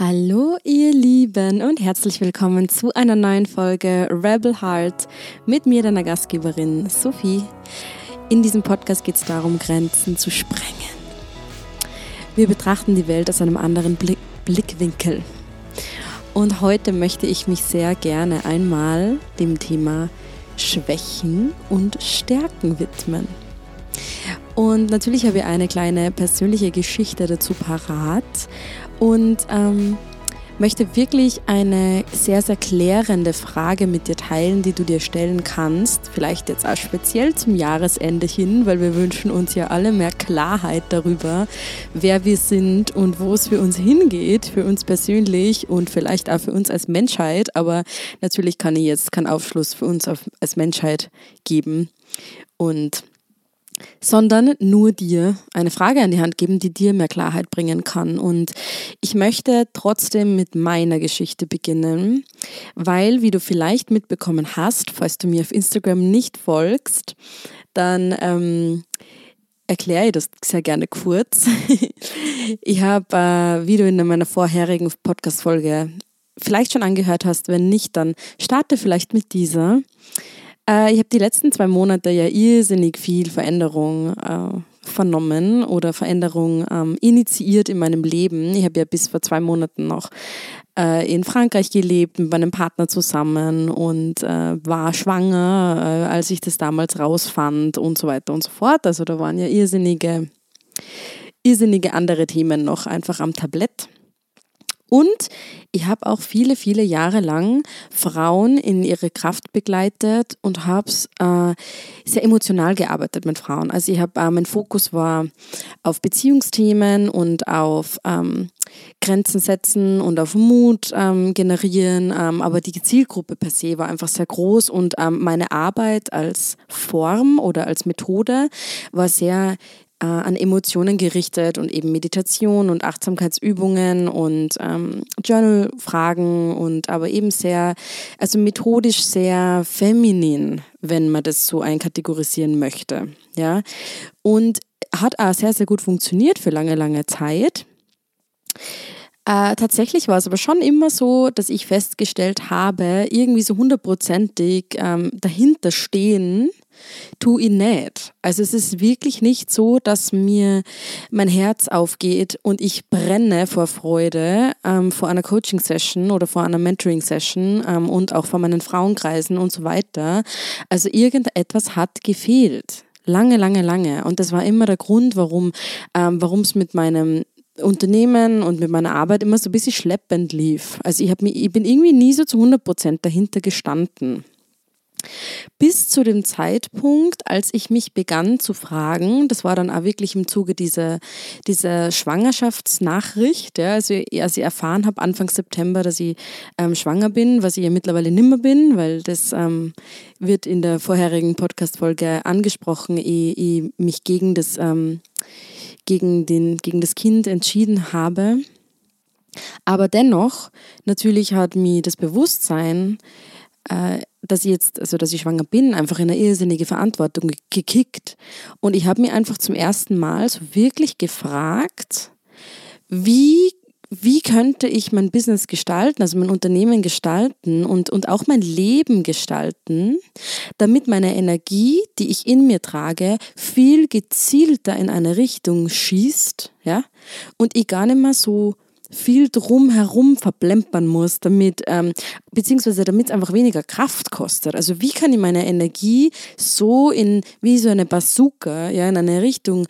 Hallo ihr Lieben und herzlich willkommen zu einer neuen Folge Rebel Heart mit mir, deiner Gastgeberin Sophie. In diesem Podcast geht es darum, Grenzen zu sprengen. Wir betrachten die Welt aus einem anderen Blick Blickwinkel. Und heute möchte ich mich sehr gerne einmal dem Thema Schwächen und Stärken widmen. Und natürlich habe ich eine kleine persönliche Geschichte dazu parat und ähm, möchte wirklich eine sehr, sehr klärende Frage mit dir teilen, die du dir stellen kannst. Vielleicht jetzt auch speziell zum Jahresende hin, weil wir wünschen uns ja alle mehr Klarheit darüber, wer wir sind und wo es für uns hingeht, für uns persönlich und vielleicht auch für uns als Menschheit. Aber natürlich kann ich jetzt keinen Aufschluss für uns als Menschheit geben. Und sondern nur dir eine Frage an die Hand geben, die dir mehr Klarheit bringen kann. Und ich möchte trotzdem mit meiner Geschichte beginnen, weil, wie du vielleicht mitbekommen hast, falls du mir auf Instagram nicht folgst, dann ähm, erkläre ich das sehr gerne kurz. ich habe, äh, wie du in meiner vorherigen Podcast-Folge vielleicht schon angehört hast, wenn nicht, dann starte vielleicht mit dieser. Äh, ich habe die letzten zwei Monate ja irrsinnig viel Veränderung äh, vernommen oder Veränderung ähm, initiiert in meinem Leben. Ich habe ja bis vor zwei Monaten noch äh, in Frankreich gelebt mit meinem Partner zusammen und äh, war schwanger, äh, als ich das damals rausfand und so weiter und so fort. Also da waren ja irrsinnige, irrsinnige andere Themen noch einfach am Tablett. Und ich habe auch viele, viele Jahre lang Frauen in ihre Kraft begleitet und habe äh, sehr emotional gearbeitet mit Frauen. Also ich habe, äh, mein Fokus war auf Beziehungsthemen und auf ähm, Grenzen setzen und auf Mut ähm, generieren. Ähm, aber die Zielgruppe per se war einfach sehr groß und ähm, meine Arbeit als Form oder als Methode war sehr äh, an Emotionen gerichtet und eben Meditation und Achtsamkeitsübungen und ähm, Journal-Fragen und aber eben sehr, also methodisch sehr feminin, wenn man das so einkategorisieren möchte. Ja, und hat auch sehr, sehr gut funktioniert für lange, lange Zeit. Äh, tatsächlich war es aber schon immer so, dass ich festgestellt habe, irgendwie so hundertprozentig ähm, dahinter stehen, tu ich nicht. Also es ist wirklich nicht so, dass mir mein Herz aufgeht und ich brenne vor Freude ähm, vor einer Coaching-Session oder vor einer Mentoring-Session ähm, und auch vor meinen Frauenkreisen und so weiter. Also irgendetwas hat gefehlt. Lange, lange, lange. Und das war immer der Grund, warum ähm, es mit meinem Unternehmen und mit meiner Arbeit immer so ein bisschen schleppend lief. Also ich, mich, ich bin irgendwie nie so zu 100 Prozent dahinter gestanden. Bis zu dem Zeitpunkt, als ich mich begann zu fragen, das war dann auch wirklich im Zuge dieser, dieser Schwangerschaftsnachricht, ja, also als ich erfahren habe Anfang September, dass ich ähm, schwanger bin, was ich ja mittlerweile nimmer bin, weil das ähm, wird in der vorherigen Podcast-Folge angesprochen, ich, ich mich gegen das, ähm, gegen, den, gegen das Kind entschieden habe. Aber dennoch, natürlich hat mir das Bewusstsein, äh, dass ich jetzt, also dass ich schwanger bin, einfach in eine irrsinnige Verantwortung gekickt. Und ich habe mir einfach zum ersten Mal so wirklich gefragt, wie, wie könnte ich mein Business gestalten, also mein Unternehmen gestalten und, und auch mein Leben gestalten, damit meine Energie, die ich in mir trage, viel gezielter in eine Richtung schießt, ja, und ich gar nicht mehr so viel drumherum verplempern muss, damit, ähm, beziehungsweise damit es einfach weniger Kraft kostet. Also wie kann ich meine Energie so in, wie so eine Bazooka, ja, in eine Richtung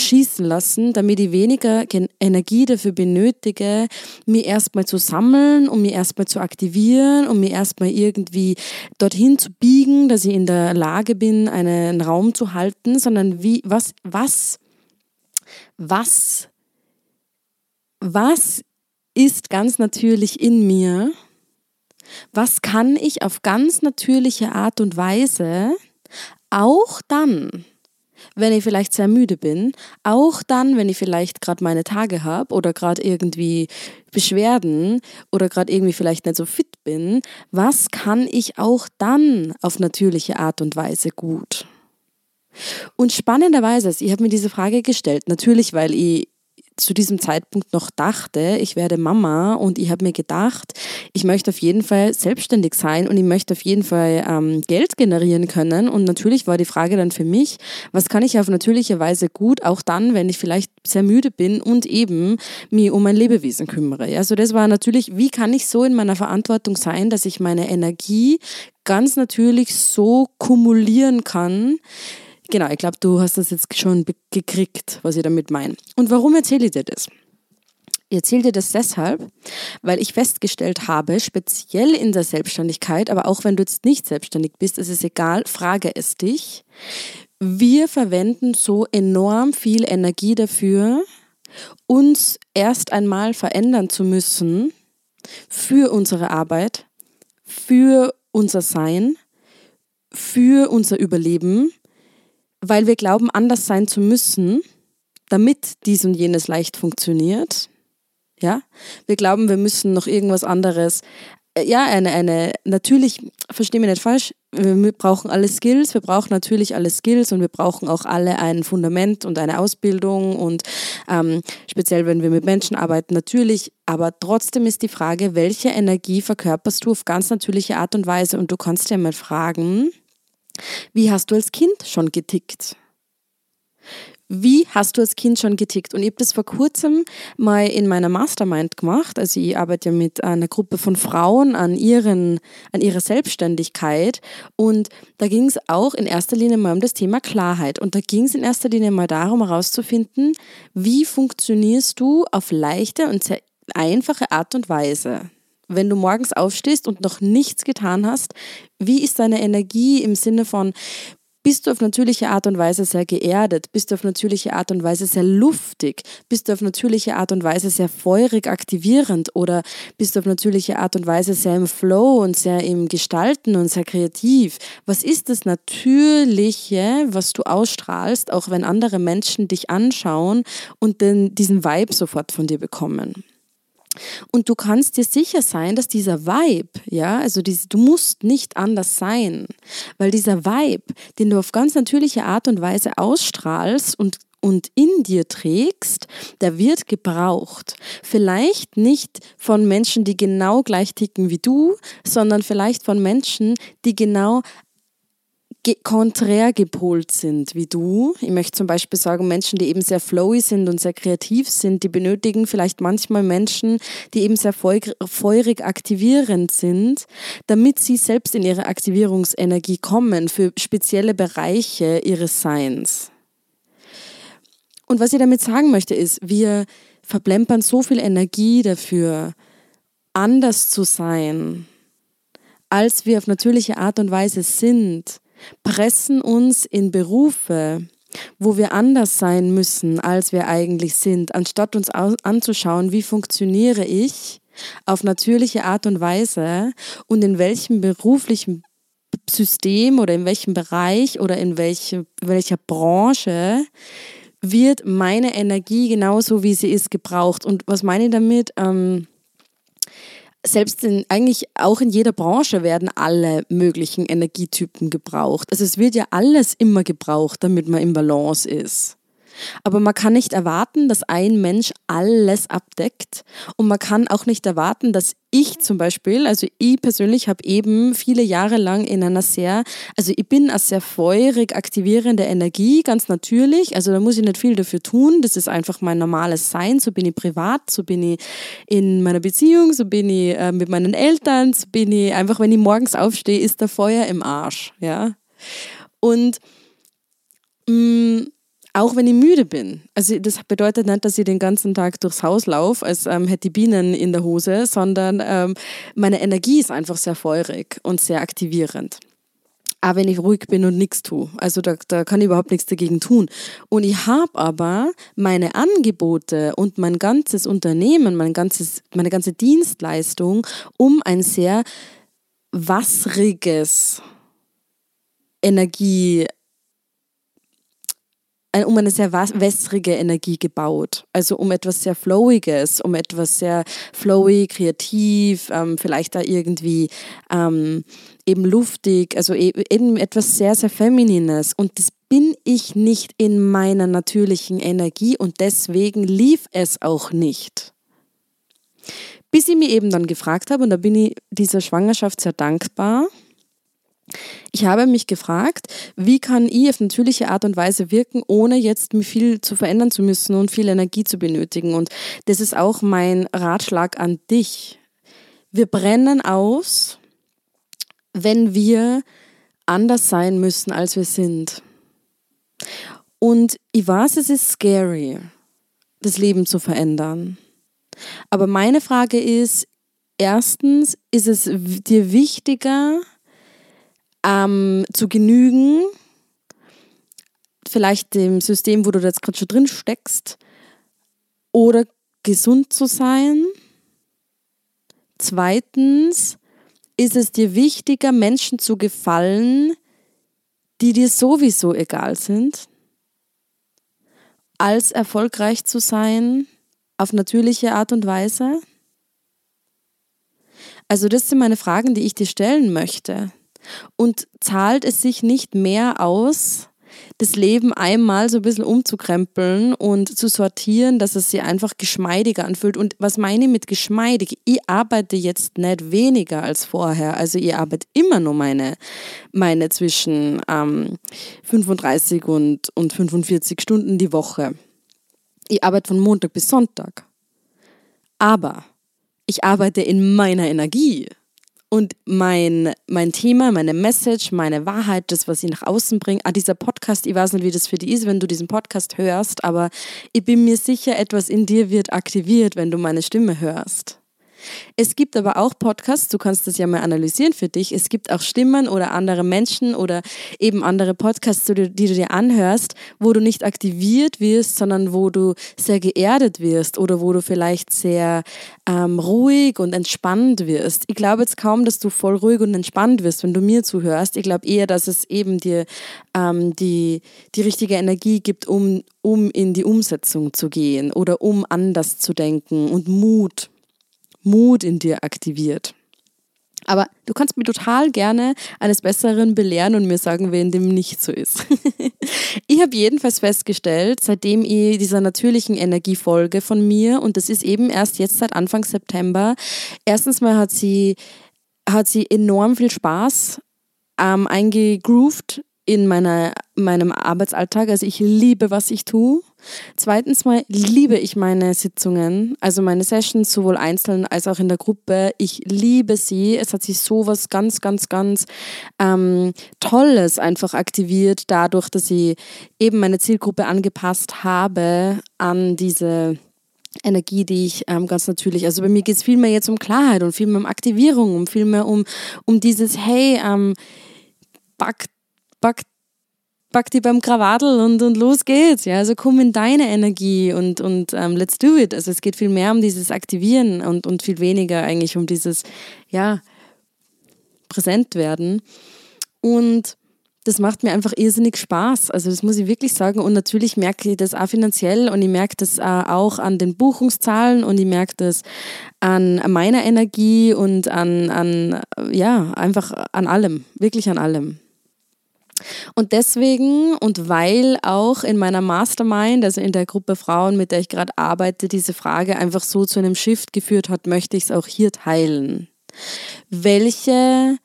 schießen lassen, damit ich weniger Energie dafür benötige, mir erstmal zu sammeln, um mich erstmal zu aktivieren, um mich erstmal irgendwie dorthin zu biegen, dass ich in der Lage bin, einen Raum zu halten, sondern wie, was, was, was was ist ganz natürlich in mir? Was kann ich auf ganz natürliche Art und Weise auch dann, wenn ich vielleicht sehr müde bin, auch dann, wenn ich vielleicht gerade meine Tage habe oder gerade irgendwie Beschwerden oder gerade irgendwie vielleicht nicht so fit bin, was kann ich auch dann auf natürliche Art und Weise gut? Und spannenderweise, ich habe mir diese Frage gestellt, natürlich, weil ich zu diesem Zeitpunkt noch dachte, ich werde Mama und ich habe mir gedacht, ich möchte auf jeden Fall selbstständig sein und ich möchte auf jeden Fall ähm, Geld generieren können. Und natürlich war die Frage dann für mich, was kann ich auf natürliche Weise gut, auch dann, wenn ich vielleicht sehr müde bin und eben mich um mein Lebewesen kümmere. Also das war natürlich, wie kann ich so in meiner Verantwortung sein, dass ich meine Energie ganz natürlich so kumulieren kann, Genau, ich glaube, du hast das jetzt schon gekriegt, was ich damit meine. Und warum erzähle ich dir das? Ich erzähle dir das deshalb, weil ich festgestellt habe, speziell in der Selbstständigkeit, aber auch wenn du jetzt nicht selbstständig bist, ist es egal, frage es dich. Wir verwenden so enorm viel Energie dafür, uns erst einmal verändern zu müssen für unsere Arbeit, für unser Sein, für unser Überleben, weil wir glauben, anders sein zu müssen, damit dies und jenes leicht funktioniert. Ja, wir glauben, wir müssen noch irgendwas anderes. Äh, ja, eine, eine, natürlich, verstehe mich nicht falsch, wir brauchen alle Skills, wir brauchen natürlich alle Skills und wir brauchen auch alle ein Fundament und eine Ausbildung und ähm, speziell, wenn wir mit Menschen arbeiten, natürlich, aber trotzdem ist die Frage, welche Energie verkörperst du auf ganz natürliche Art und Weise und du kannst dir mal fragen, wie hast du als Kind schon getickt? Wie hast du als Kind schon getickt? Und ich habe das vor kurzem mal in meiner Mastermind gemacht. Also ich arbeite ja mit einer Gruppe von Frauen an, ihren, an ihrer Selbstständigkeit. Und da ging es auch in erster Linie mal um das Thema Klarheit. Und da ging es in erster Linie mal darum herauszufinden, wie funktionierst du auf leichte und sehr einfache Art und Weise wenn du morgens aufstehst und noch nichts getan hast, wie ist deine Energie im Sinne von, bist du auf natürliche Art und Weise sehr geerdet? Bist du auf natürliche Art und Weise sehr luftig? Bist du auf natürliche Art und Weise sehr feurig aktivierend? Oder bist du auf natürliche Art und Weise sehr im Flow und sehr im Gestalten und sehr kreativ? Was ist das Natürliche, was du ausstrahlst, auch wenn andere Menschen dich anschauen und den, diesen Vibe sofort von dir bekommen? Und du kannst dir sicher sein, dass dieser Vibe, ja, also diese, du musst nicht anders sein, weil dieser Vibe, den du auf ganz natürliche Art und Weise ausstrahlst und und in dir trägst, der wird gebraucht. Vielleicht nicht von Menschen, die genau gleich ticken wie du, sondern vielleicht von Menschen, die genau konträr gepolt sind wie du. Ich möchte zum Beispiel sagen, Menschen, die eben sehr flowy sind und sehr kreativ sind, die benötigen vielleicht manchmal Menschen, die eben sehr feurig aktivierend sind, damit sie selbst in ihre Aktivierungsenergie kommen für spezielle Bereiche ihres Seins. Und was ich damit sagen möchte, ist, wir verplempern so viel Energie dafür, anders zu sein, als wir auf natürliche Art und Weise sind pressen uns in Berufe, wo wir anders sein müssen, als wir eigentlich sind, anstatt uns anzuschauen, wie funktioniere ich auf natürliche Art und Weise und in welchem beruflichen System oder in welchem Bereich oder in welche, welcher Branche wird meine Energie genauso wie sie ist gebraucht. Und was meine ich damit? Ähm, selbst in, eigentlich auch in jeder Branche werden alle möglichen Energietypen gebraucht. Also es wird ja alles immer gebraucht, damit man im Balance ist. Aber man kann nicht erwarten, dass ein Mensch alles abdeckt. Und man kann auch nicht erwarten, dass ich zum Beispiel, also ich persönlich habe eben viele Jahre lang in einer sehr, also ich bin eine sehr feurig aktivierende Energie, ganz natürlich, also da muss ich nicht viel dafür tun, das ist einfach mein normales Sein, so bin ich privat, so bin ich in meiner Beziehung, so bin ich äh, mit meinen Eltern, so bin ich einfach, wenn ich morgens aufstehe, ist der Feuer im Arsch, ja. Und mh, mm, auch wenn ich müde bin. Also das bedeutet nicht, dass ich den ganzen Tag durchs Haus laufe, als ähm, hätte ich Bienen in der Hose, sondern ähm, meine Energie ist einfach sehr feurig und sehr aktivierend. Auch wenn ich ruhig bin und nichts tue. Also da, da kann ich überhaupt nichts dagegen tun. Und ich habe aber meine Angebote und mein ganzes Unternehmen, mein ganzes, meine ganze Dienstleistung um ein sehr wasriges Energie um eine sehr wässrige Energie gebaut. Also um etwas sehr Flowiges, um etwas sehr flowy, kreativ, ähm, vielleicht da irgendwie ähm, eben luftig, also e-, eben etwas sehr, sehr Feminines. Und das bin ich nicht in meiner natürlichen Energie und deswegen lief es auch nicht. Bis ich mir eben dann gefragt habe, und da bin ich dieser Schwangerschaft sehr dankbar, ich habe mich gefragt, wie kann ich auf natürliche Art und Weise wirken, ohne jetzt viel zu verändern zu müssen und viel Energie zu benötigen. Und das ist auch mein Ratschlag an dich. Wir brennen aus, wenn wir anders sein müssen, als wir sind. Und ich weiß, es ist scary, das Leben zu verändern. Aber meine Frage ist, erstens, ist es dir wichtiger, ähm, zu genügen, vielleicht dem System, wo du jetzt gerade schon drin steckst, oder gesund zu sein? Zweitens, ist es dir wichtiger, Menschen zu gefallen, die dir sowieso egal sind, als erfolgreich zu sein auf natürliche Art und Weise? Also das sind meine Fragen, die ich dir stellen möchte. Und zahlt es sich nicht mehr aus, das Leben einmal so ein bisschen umzukrempeln und zu sortieren, dass es sich einfach geschmeidiger anfühlt. Und was meine ich mit geschmeidig? Ich arbeite jetzt nicht weniger als vorher. Also ich arbeite immer nur meine, meine zwischen ähm, 35 und, und 45 Stunden die Woche. Ich arbeite von Montag bis Sonntag. Aber ich arbeite in meiner Energie. Und mein, mein Thema, meine Message, meine Wahrheit, das, was ich nach außen bringe, ah, dieser Podcast, ich weiß nicht, wie das für dich ist, wenn du diesen Podcast hörst, aber ich bin mir sicher, etwas in dir wird aktiviert, wenn du meine Stimme hörst. Es gibt aber auch Podcasts, du kannst das ja mal analysieren für dich. Es gibt auch Stimmen oder andere Menschen oder eben andere Podcasts, die du dir anhörst, wo du nicht aktiviert wirst, sondern wo du sehr geerdet wirst oder wo du vielleicht sehr ähm, ruhig und entspannt wirst. Ich glaube jetzt kaum, dass du voll ruhig und entspannt wirst, wenn du mir zuhörst. Ich glaube eher, dass es eben dir ähm, die, die richtige Energie gibt, um, um in die Umsetzung zu gehen oder um anders zu denken und Mut Mut in dir aktiviert. Aber du kannst mir total gerne eines Besseren belehren und mir sagen, wenn dem nicht so ist. ich habe jedenfalls festgestellt, seitdem ich dieser natürlichen Energie folge von mir, und das ist eben erst jetzt seit Anfang September, erstens mal hat sie, hat sie enorm viel Spaß ähm, eingegroovt in meiner, meinem Arbeitsalltag. Also ich liebe, was ich tue. Zweitens mal liebe ich meine Sitzungen, also meine Sessions, sowohl einzeln als auch in der Gruppe. Ich liebe sie. Es hat sich so was ganz, ganz, ganz ähm, Tolles einfach aktiviert, dadurch, dass ich eben meine Zielgruppe angepasst habe an diese Energie, die ich ähm, ganz natürlich, also bei mir geht es viel mehr jetzt um Klarheit und viel mehr um Aktivierung, um viel mehr um, um dieses, hey, ähm, back, back pack die beim Krawattel und, und los geht's. Ja, also komm in deine Energie und, und ähm, let's do it. Also es geht viel mehr um dieses Aktivieren und, und viel weniger eigentlich um dieses, ja, präsent werden. Und das macht mir einfach irrsinnig Spaß. Also das muss ich wirklich sagen. Und natürlich merke ich das auch finanziell und ich merke das auch an den Buchungszahlen und ich merke das an meiner Energie und an, an ja, einfach an allem, wirklich an allem. Und deswegen und weil auch in meiner Mastermind, also in der Gruppe Frauen, mit der ich gerade arbeite, diese Frage einfach so zu einem Shift geführt hat, möchte ich es auch hier teilen. Welche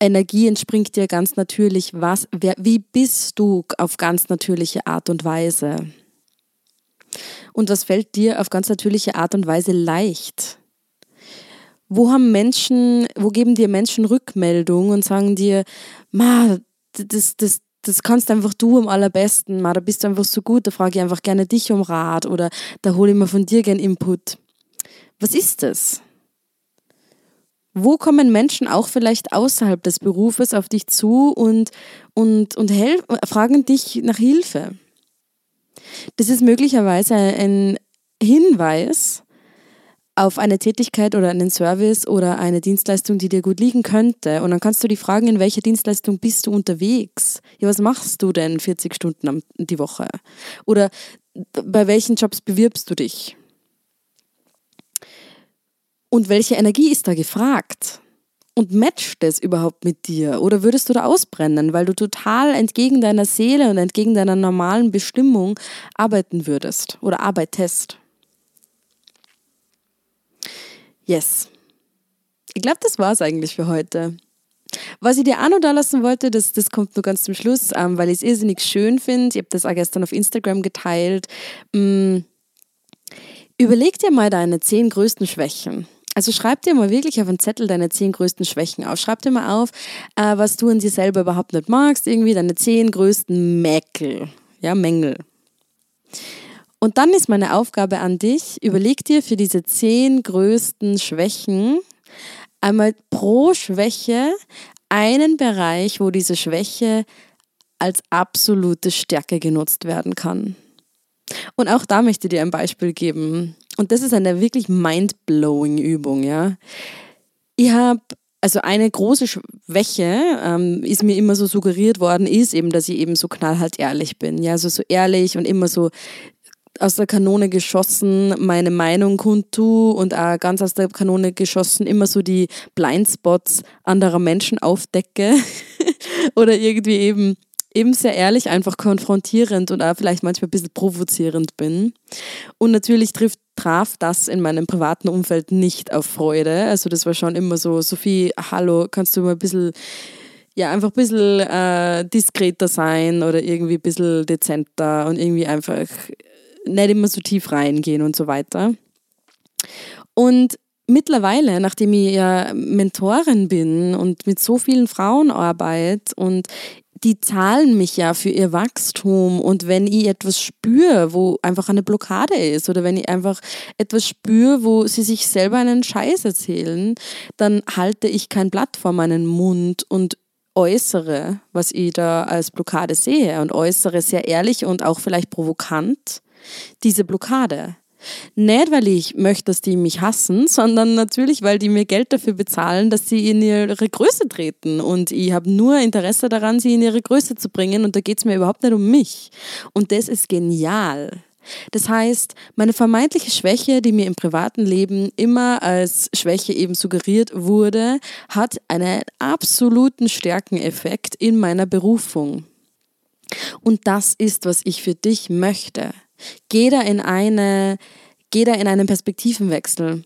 Energie entspringt dir ganz natürlich? Was, wer, wie bist du auf ganz natürliche Art und Weise? Und was fällt dir auf ganz natürliche Art und Weise leicht? Wo haben Menschen, wo geben dir Menschen Rückmeldung und sagen dir, ma, das, das, das kannst einfach du am allerbesten, da bist du einfach so gut, da frage ich einfach gerne dich um Rat oder da hole ich mir von dir gerne Input. Was ist das? Wo kommen Menschen auch vielleicht außerhalb des Berufes auf dich zu und, und, und fragen dich nach Hilfe? Das ist möglicherweise ein Hinweis auf eine Tätigkeit oder einen Service oder eine Dienstleistung, die dir gut liegen könnte. Und dann kannst du die fragen, in welcher Dienstleistung bist du unterwegs? Ja, was machst du denn 40 Stunden die Woche? Oder bei welchen Jobs bewirbst du dich? Und welche Energie ist da gefragt? Und matcht es überhaupt mit dir? Oder würdest du da ausbrennen, weil du total entgegen deiner Seele und entgegen deiner normalen Bestimmung arbeiten würdest oder arbeitest? Yes. Ich glaube, das war es eigentlich für heute. Was ich dir auch noch da lassen wollte, das, das kommt nur ganz zum Schluss, ähm, weil ich es irrsinnig schön finde. Ich habe das auch gestern auf Instagram geteilt. Ähm, überleg dir mal deine zehn größten Schwächen. Also schreib dir mal wirklich auf einen Zettel deine zehn größten Schwächen auf. Schreib dir mal auf, äh, was du an dir selber überhaupt nicht magst, irgendwie deine zehn größten Mäkel, ja, Mängel. Und dann ist meine Aufgabe an dich, überleg dir für diese zehn größten Schwächen einmal pro Schwäche einen Bereich, wo diese Schwäche als absolute Stärke genutzt werden kann. Und auch da möchte ich dir ein Beispiel geben. Und das ist eine wirklich mind-blowing Übung, ja. Ich habe also eine große Schwäche ähm, ist mir immer so suggeriert worden, ist eben, dass ich eben so knallhart ehrlich bin. Ja, also so ehrlich und immer so aus der Kanone geschossen meine Meinung kundtu und auch ganz aus der Kanone geschossen immer so die Blindspots anderer Menschen aufdecke oder irgendwie eben eben sehr ehrlich, einfach konfrontierend und auch vielleicht manchmal ein bisschen provozierend bin. Und natürlich trifft, traf das in meinem privaten Umfeld nicht auf Freude. Also das war schon immer so, Sophie, hallo, kannst du mal ein bisschen ja, einfach ein bisschen äh, diskreter sein oder irgendwie ein bisschen dezenter und irgendwie einfach nicht immer so tief reingehen und so weiter. Und mittlerweile, nachdem ich ja Mentorin bin und mit so vielen Frauen arbeite und die zahlen mich ja für ihr Wachstum und wenn ich etwas spüre, wo einfach eine Blockade ist oder wenn ich einfach etwas spüre, wo sie sich selber einen Scheiß erzählen, dann halte ich kein Blatt vor meinen Mund und äußere, was ich da als Blockade sehe und äußere sehr ehrlich und auch vielleicht provokant diese Blockade. Nicht, weil ich möchte, dass die mich hassen, sondern natürlich, weil die mir Geld dafür bezahlen, dass sie in ihre Größe treten. Und ich habe nur Interesse daran, sie in ihre Größe zu bringen. Und da geht es mir überhaupt nicht um mich. Und das ist genial. Das heißt, meine vermeintliche Schwäche, die mir im privaten Leben immer als Schwäche eben suggeriert wurde, hat einen absoluten Stärkeneffekt in meiner Berufung. Und das ist, was ich für dich möchte. Geh da in eine, geh da in einen Perspektivenwechsel,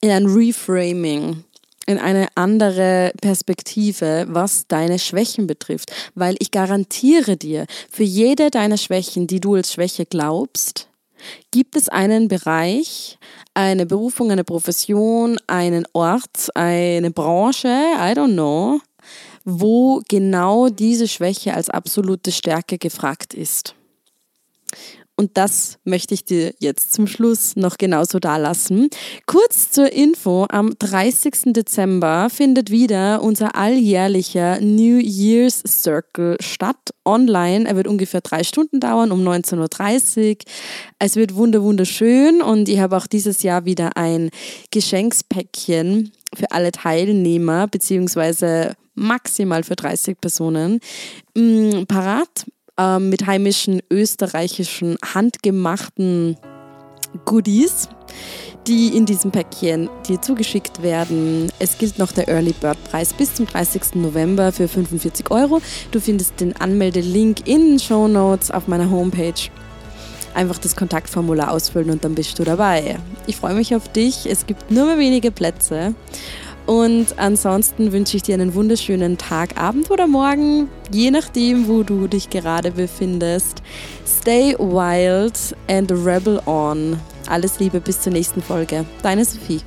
in ein Reframing, in eine andere Perspektive, was deine Schwächen betrifft. Weil ich garantiere dir, für jede deiner Schwächen, die du als Schwäche glaubst, gibt es einen Bereich, eine Berufung, eine Profession, einen Ort, eine Branche, I don't know, wo genau diese Schwäche als absolute Stärke gefragt ist. Und das möchte ich dir jetzt zum Schluss noch genauso da lassen. Kurz zur Info, am 30. Dezember findet wieder unser alljährlicher New Year's Circle statt, online. Er wird ungefähr drei Stunden dauern, um 19.30 Uhr. Es wird wunder wunderschön und ich habe auch dieses Jahr wieder ein Geschenkspäckchen für alle Teilnehmer, beziehungsweise maximal für 30 Personen, mm, parat ähm, mit heimischen österreichischen handgemachten Goodies, die in diesem Päckchen dir zugeschickt werden. Es gilt noch der Early Bird Preis bis zum 30. November für 45 Euro. Du findest den Anmeldelink in den Show Notes auf meiner Homepage. Einfach das Kontaktformular ausfüllen und dann bist du dabei. Ich freue mich auf dich. Es gibt nur mehr wenige Plätze. Und ansonsten wünsche ich dir einen wunderschönen Tag, Abend oder Morgen, je nachdem, wo du dich gerade befindest. Stay wild and rebel on. Alles Liebe bis zur nächsten Folge. Deine Sophie.